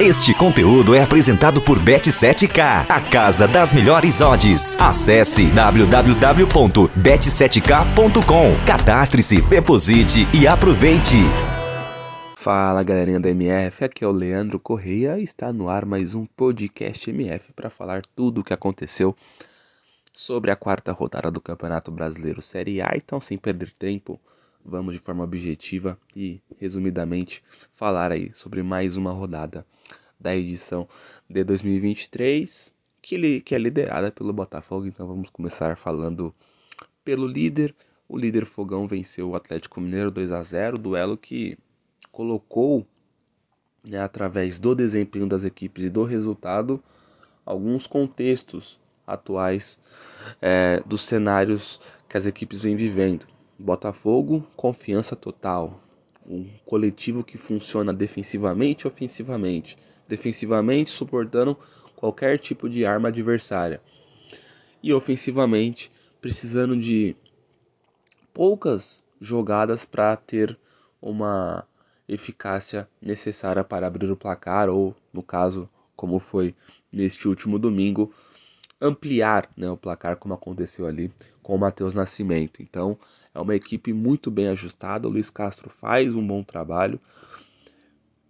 Este conteúdo é apresentado por Bet7k, a casa das melhores odds. Acesse www.bet7k.com. Cadastre-se, deposite e aproveite. Fala galerinha da MF, aqui é o Leandro Correia e está no ar mais um podcast MF para falar tudo o que aconteceu sobre a quarta rodada do Campeonato Brasileiro Série A. Então, sem perder tempo, vamos de forma objetiva e resumidamente falar aí sobre mais uma rodada da edição de 2023, que, que é liderada pelo Botafogo. Então vamos começar falando pelo líder. O líder Fogão venceu o Atlético Mineiro 2 a 0, duelo que colocou, né, através do desempenho das equipes e do resultado, alguns contextos atuais é, dos cenários que as equipes vêm vivendo. Botafogo, confiança total. Um coletivo que funciona defensivamente e ofensivamente defensivamente suportando qualquer tipo de arma adversária e ofensivamente precisando de poucas jogadas para ter uma eficácia necessária para abrir o placar ou, no caso, como foi neste último domingo, ampliar né, o placar, como aconteceu ali com o Matheus Nascimento. Então, é uma equipe muito bem ajustada. O Luiz Castro faz um bom trabalho.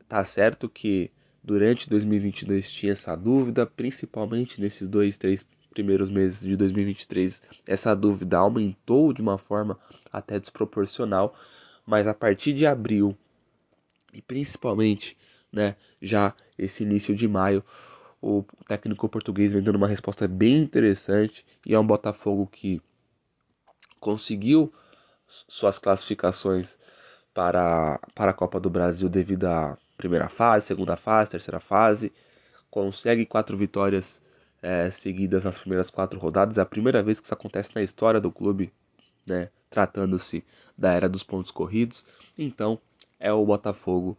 Tá certo que durante 2022 tinha essa dúvida, principalmente nesses dois, três primeiros meses de 2023, essa dúvida aumentou de uma forma até desproporcional, mas a partir de abril e principalmente, né, já esse início de maio, o técnico português vem dando uma resposta bem interessante e é um Botafogo que conseguiu suas classificações para, para a Copa do Brasil devido a primeira fase, segunda fase, terceira fase. Consegue quatro vitórias é, seguidas nas primeiras quatro rodadas. É a primeira vez que isso acontece na história do clube, né? Tratando-se da era dos pontos corridos. Então, é o Botafogo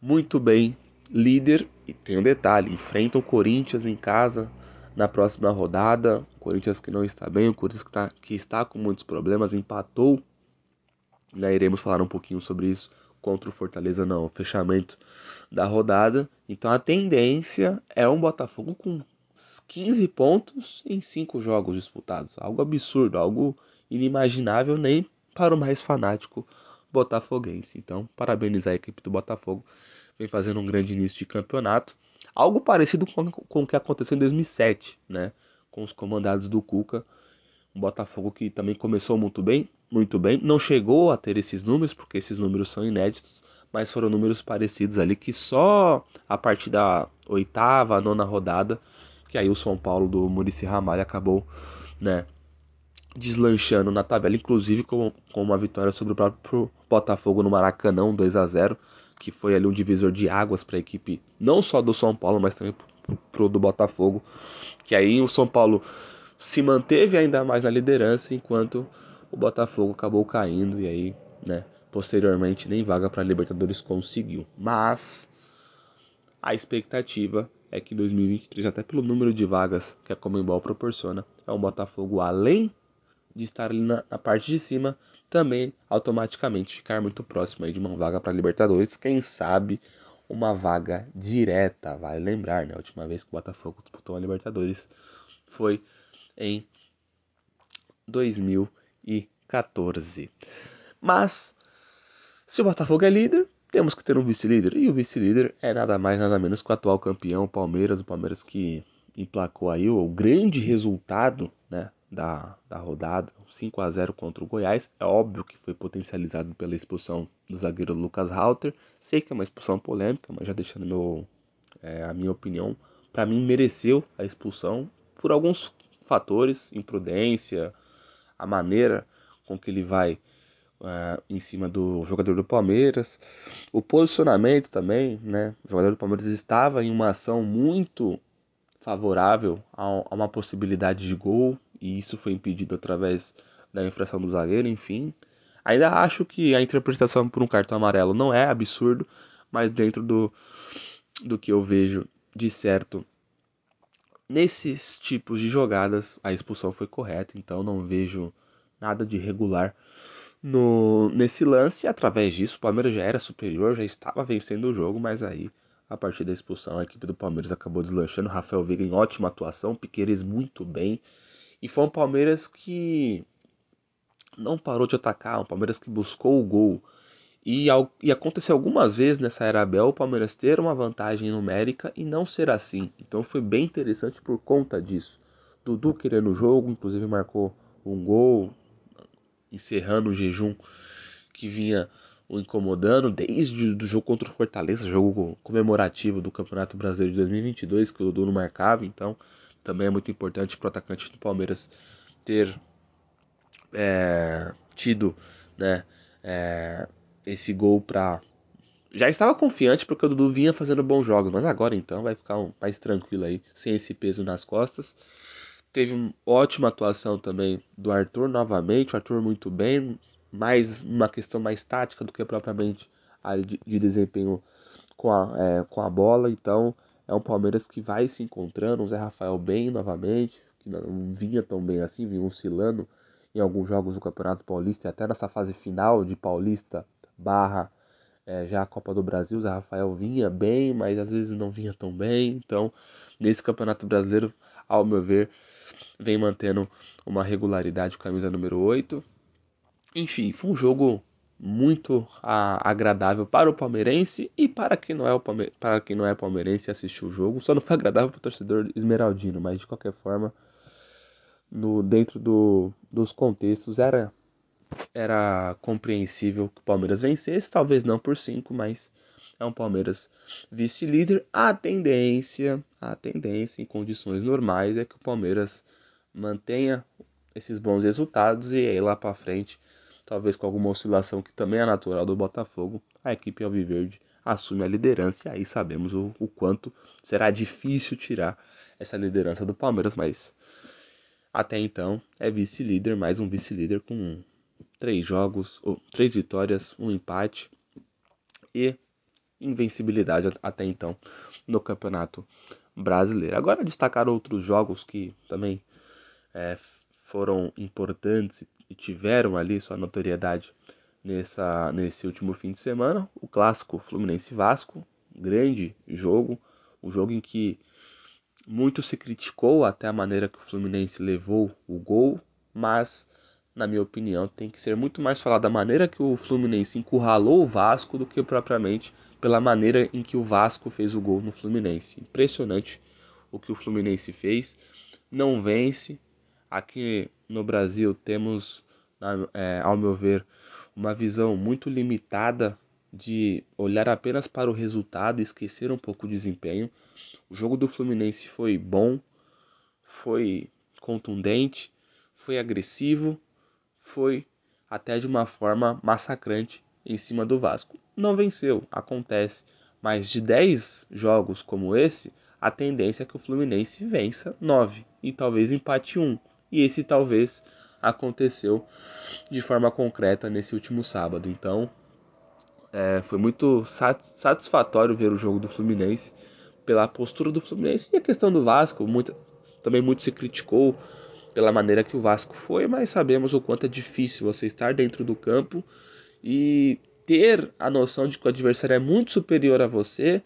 muito bem líder. E tem um detalhe: enfrenta o Corinthians em casa na próxima rodada. O Corinthians que não está bem, o Corinthians que, tá, que está com muitos problemas, empatou. Né, iremos falar um pouquinho sobre isso contra o Fortaleza no fechamento da rodada. Então a tendência é um Botafogo com 15 pontos em 5 jogos disputados. Algo absurdo, algo inimaginável nem para o mais fanático botafoguense. Então, parabenizar a equipe do Botafogo. Vem fazendo um grande início de campeonato. Algo parecido com, com o que aconteceu em 2007, né? Com os comandados do Cuca. Um Botafogo que também começou muito bem, muito bem. Não chegou a ter esses números, porque esses números são inéditos, mas foram números parecidos ali que só a partir da oitava, nona rodada, que aí o São Paulo do Murici Ramalho acabou, né, deslanchando na tabela, inclusive com, com uma vitória sobre o próprio Botafogo no Maracanã, 2 a 0 que foi ali um divisor de águas para a equipe, não só do São Paulo, mas também pro do Botafogo, que aí o São Paulo se manteve ainda mais na liderança, enquanto o Botafogo acabou caindo e aí, né, posteriormente nem vaga para Libertadores conseguiu. Mas a expectativa é que 2023, até pelo número de vagas que a Comembol proporciona, é um Botafogo além de estar ali na, na parte de cima, também automaticamente ficar muito próximo aí de uma vaga para Libertadores, quem sabe uma vaga direta, vale lembrar, né? A última vez que o Botafogo disputou a Libertadores foi em 2014. Mas, se o Botafogo é líder, temos que ter um vice-líder. E o vice-líder é nada mais, nada menos que o atual campeão, o Palmeiras. O Palmeiras que emplacou aí o grande resultado né, da, da rodada, 5 a 0 contra o Goiás. É óbvio que foi potencializado pela expulsão do zagueiro Lucas Halter. Sei que é uma expulsão polêmica, mas já deixando meu, é, a minha opinião, para mim mereceu a expulsão por alguns fatores, imprudência, a maneira com que ele vai uh, em cima do jogador do Palmeiras, o posicionamento também, né? O jogador do Palmeiras estava em uma ação muito favorável a, uma possibilidade de gol e isso foi impedido através da infração do zagueiro, enfim. Ainda acho que a interpretação por um cartão amarelo não é absurdo, mas dentro do, do que eu vejo de certo Nesses tipos de jogadas, a expulsão foi correta, então não vejo nada de irregular no, nesse lance. Através disso, o Palmeiras já era superior, já estava vencendo o jogo, mas aí a partir da expulsão, a equipe do Palmeiras acabou deslanchando. Rafael Veiga em ótima atuação, Piqueires muito bem. E foi um Palmeiras que não parou de atacar, um Palmeiras que buscou o gol. E, e aconteceu algumas vezes nessa era Abel o Palmeiras ter uma vantagem numérica e não ser assim. Então foi bem interessante por conta disso. Dudu querendo o jogo, inclusive marcou um gol, encerrando o jejum que vinha o incomodando desde o jogo contra o Fortaleza, jogo comemorativo do Campeonato Brasileiro de 2022 que o Dudu não marcava, então também é muito importante para o atacante do Palmeiras ter é, tido né, é, esse gol para já estava confiante porque o Dudu vinha fazendo bons jogos, mas agora então vai ficar um, mais tranquilo aí, sem esse peso nas costas. Teve uma ótima atuação também do Arthur novamente, o Arthur muito bem, mais uma questão mais tática do que propriamente de, de desempenho com a, é, com a bola. Então é um Palmeiras que vai se encontrando, o Zé Rafael bem novamente, que não vinha tão bem assim, vinha oscilando em alguns jogos do Campeonato Paulista e até nessa fase final de Paulista barra é, já a Copa do Brasil, o Zé Rafael vinha bem, mas às vezes não vinha tão bem. Então, nesse Campeonato Brasileiro, ao meu ver, vem mantendo uma regularidade com a camisa número 8. Enfim, foi um jogo muito a, agradável para o palmeirense e para quem não é o Palme para quem não é palmeirense assistir o jogo. Só não foi agradável para o torcedor esmeraldino, mas de qualquer forma, no dentro do, dos contextos era era compreensível que o Palmeiras vencesse, talvez não por 5, mas é um Palmeiras vice-líder. A tendência, a tendência em condições normais é que o Palmeiras mantenha esses bons resultados e aí lá para frente, talvez com alguma oscilação que também é natural do Botafogo, a equipe alviverde assume a liderança e aí sabemos o, o quanto será difícil tirar essa liderança do Palmeiras, mas até então é vice-líder, mais um vice-líder com três jogos, ou três vitórias, um empate e invencibilidade até então no Campeonato Brasileiro. Agora destacar outros jogos que também é, foram importantes e tiveram ali sua notoriedade nessa, nesse último fim de semana. O clássico Fluminense Vasco, grande jogo, um jogo em que muito se criticou até a maneira que o Fluminense levou o gol, mas na minha opinião, tem que ser muito mais falado da maneira que o Fluminense encurralou o Vasco do que propriamente pela maneira em que o Vasco fez o gol no Fluminense. Impressionante o que o Fluminense fez. Não vence, Aqui no Brasil temos, é, ao meu ver, uma visão muito limitada de olhar apenas para o resultado e esquecer um pouco o desempenho. O jogo do Fluminense foi bom, foi contundente, foi agressivo, foi até de uma forma massacrante em cima do Vasco. Não venceu, acontece, mas de 10 jogos como esse, a tendência é que o Fluminense vença 9 e talvez empate 1 e esse talvez aconteceu de forma concreta nesse último sábado. Então é, foi muito satisfatório ver o jogo do Fluminense pela postura do Fluminense e a questão do Vasco. Muito, também muito se criticou pela maneira que o Vasco foi, mas sabemos o quanto é difícil você estar dentro do campo e ter a noção de que o adversário é muito superior a você,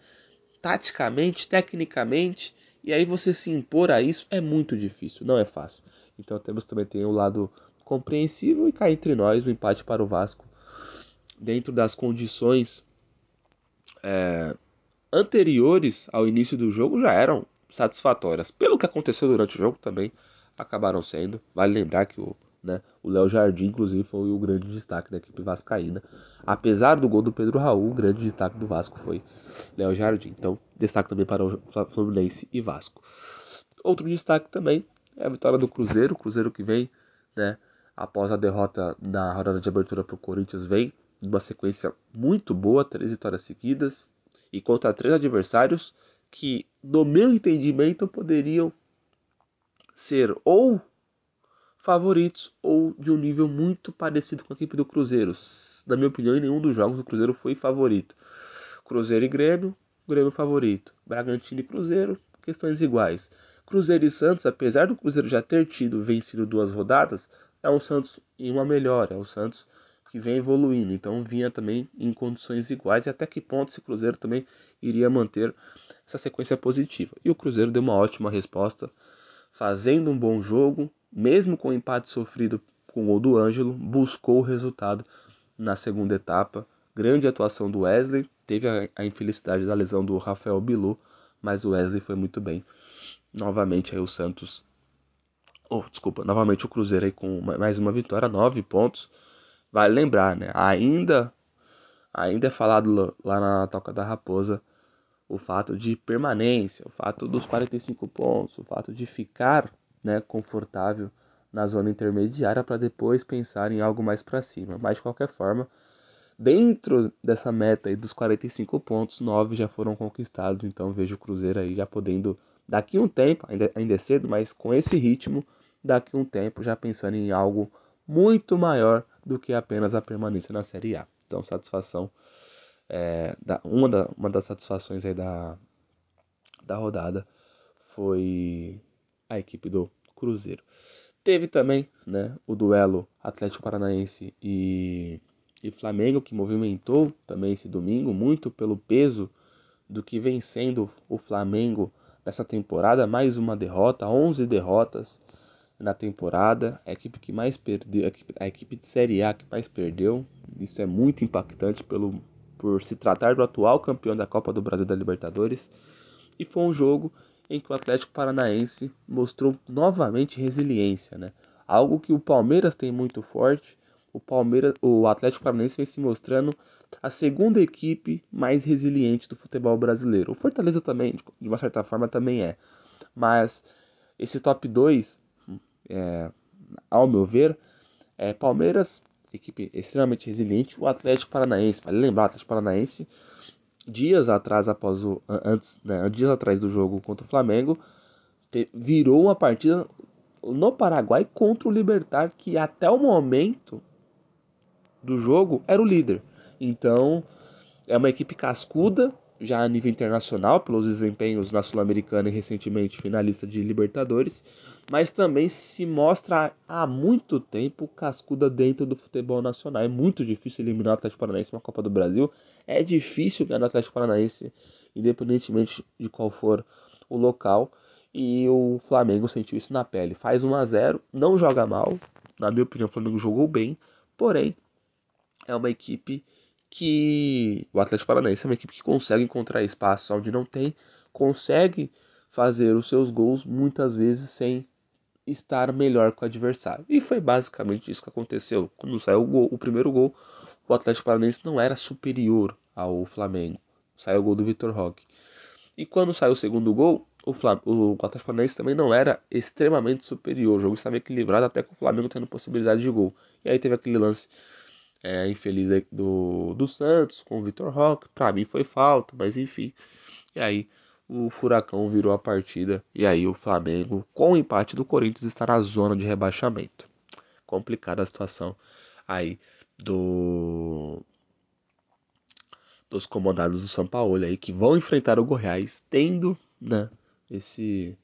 taticamente, tecnicamente, e aí você se impor a isso é muito difícil, não é fácil. Então temos também tem o lado compreensível e cá entre nós o empate para o Vasco dentro das condições é, anteriores ao início do jogo já eram satisfatórias. Pelo que aconteceu durante o jogo também acabaram sendo. Vale lembrar que o né, o Léo Jardim, inclusive, foi o grande destaque da equipe vascaína. Apesar do gol do Pedro Raul, o grande destaque do Vasco foi Léo Jardim. Então, destaque também para o Fluminense e Vasco. Outro destaque também é a vitória do Cruzeiro. O Cruzeiro que vem, né, após a derrota na rodada de abertura para o Corinthians, vem numa sequência muito boa, três vitórias seguidas e contra três adversários que, no meu entendimento, poderiam ser ou favoritos ou de um nível muito parecido com a equipe do Cruzeiro. Na minha opinião, em nenhum dos jogos o Cruzeiro foi favorito. Cruzeiro e Grêmio, Grêmio favorito. Bragantino e Cruzeiro, questões iguais. Cruzeiro e Santos, apesar do Cruzeiro já ter tido vencido duas rodadas, é um Santos em uma melhora, é um Santos que vem evoluindo. Então vinha também em condições iguais e até que ponto esse Cruzeiro também iria manter essa sequência positiva. E o Cruzeiro deu uma ótima resposta, fazendo um bom jogo, mesmo com o empate sofrido com o gol do Ângelo, buscou o resultado na segunda etapa. Grande atuação do Wesley, teve a, a infelicidade da lesão do Rafael Bilu, mas o Wesley foi muito bem. Novamente aí o Santos Oh, desculpa, novamente o Cruzeiro aí com mais uma vitória, nove pontos. Vale lembrar, né? Ainda, ainda é falado lá na Toca da Raposa o fato de permanência, o fato dos 45 pontos, o fato de ficar né, confortável na zona intermediária para depois pensar em algo mais para cima. Mas de qualquer forma, dentro dessa meta aí dos 45 pontos, 9 já foram conquistados, então vejo o Cruzeiro aí já podendo daqui um tempo, ainda, ainda é cedo, mas com esse ritmo, daqui um tempo já pensando em algo muito maior do que apenas a permanência na Série A. Então, satisfação é, da, uma, da, uma das satisfações aí da, da rodada foi a equipe do Cruzeiro. Teve também né, o duelo Atlético Paranaense e, e Flamengo, que movimentou também esse domingo, muito pelo peso do que vem sendo o Flamengo nessa temporada. Mais uma derrota, 11 derrotas na temporada. A equipe que mais perdeu, a equipe, a equipe de Série A que mais perdeu. Isso é muito impactante pelo, por se tratar do atual campeão da Copa do Brasil da Libertadores. E foi um jogo em que o Atlético Paranaense mostrou novamente resiliência, né? Algo que o Palmeiras tem muito forte. O Palmeiras, o Atlético Paranaense vem se mostrando a segunda equipe mais resiliente do futebol brasileiro. O Fortaleza também, de uma certa forma, também é. Mas esse top 2, é, ao meu ver, é Palmeiras, equipe extremamente resiliente, o Atlético Paranaense. Vale lembrar, o Atlético Paranaense dias atrás, após o antes, né, dias atrás do jogo contra o Flamengo, te, virou uma partida no Paraguai contra o Libertar, que até o momento do jogo era o líder. Então, é uma equipe cascuda, já a nível internacional, pelos desempenhos na Sul-Americana e recentemente finalista de Libertadores, mas também se mostra há muito tempo cascuda dentro do futebol nacional. É muito difícil eliminar o Atlético Paranaense na Copa do Brasil. É difícil ganhar o Atlético Paranaense, independentemente de qual for o local. E o Flamengo sentiu isso na pele. Faz 1 a 0 não joga mal. Na minha opinião, o Flamengo jogou bem. Porém, é uma equipe que. O Atlético Paranaense é uma equipe que consegue encontrar espaço onde não tem, consegue fazer os seus gols muitas vezes sem estar melhor com o adversário. E foi basicamente isso que aconteceu. Quando saiu o, gol, o primeiro gol, o Atlético Paranaense não era superior ao Flamengo. Saiu o gol do Vitor Roque. E quando saiu o segundo gol, o, Flam o Atlético Paranaense também não era extremamente superior. O jogo estava equilibrado até com o Flamengo tendo possibilidade de gol. E aí teve aquele lance é, infeliz do, do Santos com o Vitor Roque. Para mim foi falta, mas enfim. E aí o Furacão virou a partida e aí o Flamengo, com o empate do Corinthians, está na zona de rebaixamento. Complicada a situação aí do dos comandados do São Paulo aí que vão enfrentar o Goiás, tendo né, esse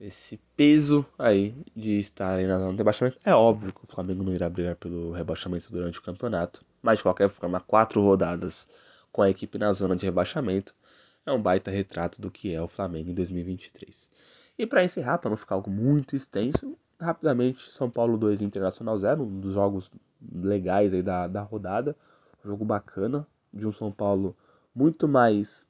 esse peso aí de estarem na zona de rebaixamento. É óbvio que o Flamengo não irá brigar pelo rebaixamento durante o campeonato, mas de qualquer forma, quatro rodadas com a equipe na zona de rebaixamento é um baita retrato do que é o Flamengo em 2023. E para encerrar, para não ficar algo muito extenso, rapidamente São Paulo 2 Internacional 0, um dos jogos legais aí da, da rodada, um jogo bacana, de um São Paulo muito mais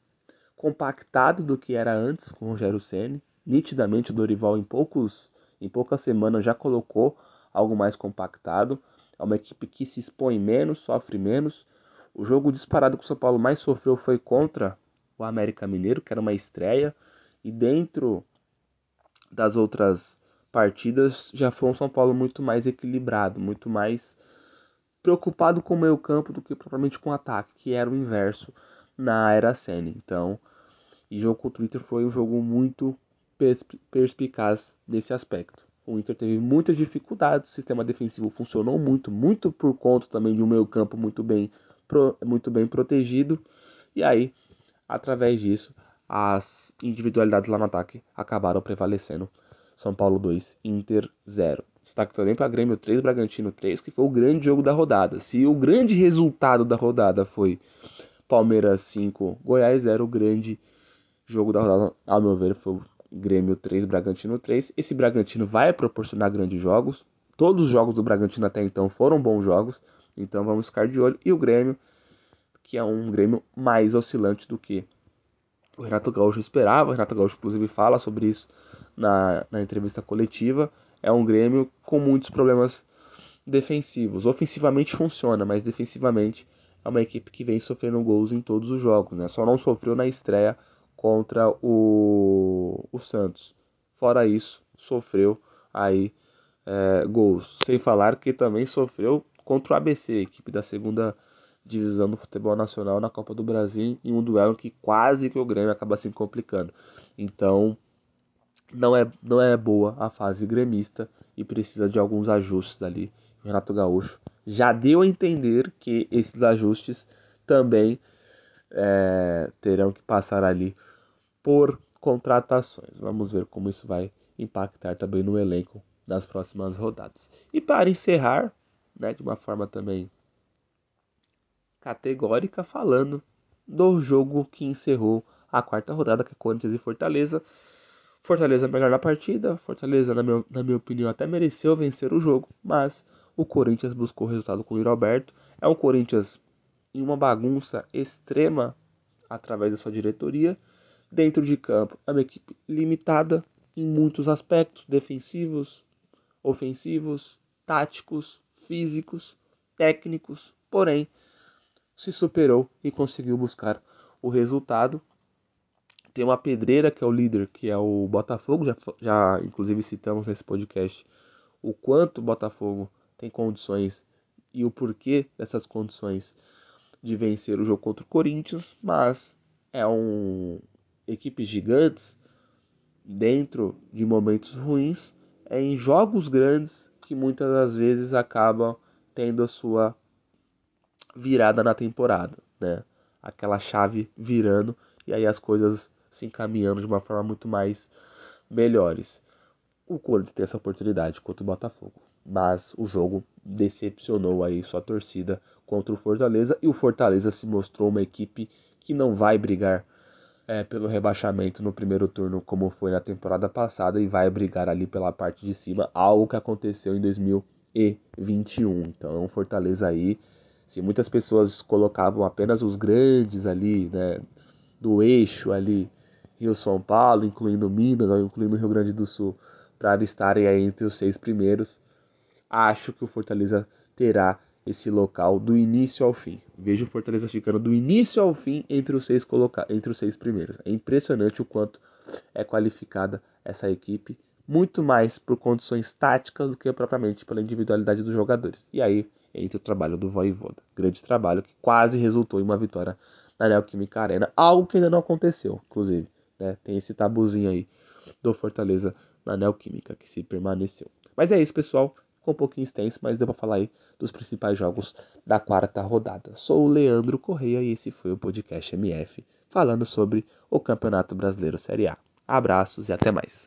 compactado do que era antes com o Rogério Ceni. Nitidamente o Dorival em poucos em poucas semanas já colocou algo mais compactado. É uma equipe que se expõe menos, sofre menos. O jogo disparado que o São Paulo mais sofreu foi contra o América Mineiro, que era uma estreia, e dentro das outras partidas já foi um São Paulo muito mais equilibrado, muito mais preocupado com o meio campo do que propriamente com o ataque, que era o inverso na era Senna. Então, e jogo contra o Inter foi um jogo muito perspicaz nesse aspecto. O Inter teve muitas dificuldades, o sistema defensivo funcionou muito, muito por conta também de um meio campo muito bem, muito bem protegido. E aí Através disso, as individualidades lá no ataque acabaram prevalecendo. São Paulo 2, Inter 0. Destaque também para Grêmio 3, Bragantino 3, que foi o grande jogo da rodada. Se o grande resultado da rodada foi Palmeiras 5, Goiás 0, o grande jogo da rodada, ao meu ver, foi Grêmio 3, Bragantino 3. Esse Bragantino vai proporcionar grandes jogos. Todos os jogos do Bragantino até então foram bons jogos. Então vamos ficar de olho. E o Grêmio, que é um Grêmio mais oscilante do que o Renato Gaúcho esperava. O Renato Gaúcho, inclusive, fala sobre isso na, na entrevista coletiva. É um Grêmio com muitos problemas defensivos. Ofensivamente funciona, mas defensivamente é uma equipe que vem sofrendo gols em todos os jogos. Né? Só não sofreu na estreia contra o, o Santos. Fora isso, sofreu aí é, gols. Sem falar que também sofreu contra o ABC, equipe da segunda divisão do futebol nacional na Copa do Brasil, em um duelo que quase que o Grêmio acaba se complicando. Então, não é, não é boa a fase gremista e precisa de alguns ajustes ali. O Renato Gaúcho já deu a entender que esses ajustes também é, terão que passar ali por contratações. Vamos ver como isso vai impactar também no elenco nas próximas rodadas. E para encerrar, né, de uma forma também categórica, falando do jogo que encerrou a quarta rodada, que é Corinthians e Fortaleza. Fortaleza melhor na partida, Fortaleza, na minha, na minha opinião, até mereceu vencer o jogo, mas o Corinthians buscou o resultado com o Yuri Alberto. É um Corinthians em uma bagunça extrema através da sua diretoria Dentro de campo, é uma equipe limitada em muitos aspectos defensivos, ofensivos, táticos, físicos, técnicos, porém se superou e conseguiu buscar o resultado. Tem uma pedreira que é o líder, que é o Botafogo, já, já inclusive citamos nesse podcast o quanto o Botafogo tem condições e o porquê dessas condições de vencer o jogo contra o Corinthians, mas é um, equipes gigantes dentro de momentos ruins é em jogos grandes que muitas das vezes acabam tendo a sua virada na temporada, né? Aquela chave virando e aí as coisas se encaminhando de uma forma muito mais melhores. O Corinthians tem essa oportunidade contra o Botafogo, mas o jogo decepcionou aí sua torcida contra o Fortaleza e o Fortaleza se mostrou uma equipe que não vai brigar é, pelo rebaixamento no primeiro turno, como foi na temporada passada, e vai brigar ali pela parte de cima, algo que aconteceu em 2021. Então, Fortaleza aí, se muitas pessoas colocavam apenas os grandes ali, né, do eixo ali, Rio São Paulo, incluindo Minas, incluindo Rio Grande do Sul, para estarem aí entre os seis primeiros, acho que o Fortaleza terá esse local do início ao fim. Vejo o Fortaleza ficando do início ao fim entre os seis coloca entre os seis primeiros. É impressionante o quanto é qualificada essa equipe, muito mais por condições táticas do que propriamente pela individualidade dos jogadores. E aí entra o trabalho do Voivoda, grande trabalho que quase resultou em uma vitória na Neoquímica Arena, algo que ainda não aconteceu, inclusive, né? Tem esse tabuzinho aí do Fortaleza na Neoquímica que se permaneceu. Mas é isso, pessoal ficou um pouquinho extenso, mas deu para falar aí dos principais jogos da quarta rodada. Sou o Leandro Correia e esse foi o podcast MF falando sobre o Campeonato Brasileiro Série A. Abraços e até mais.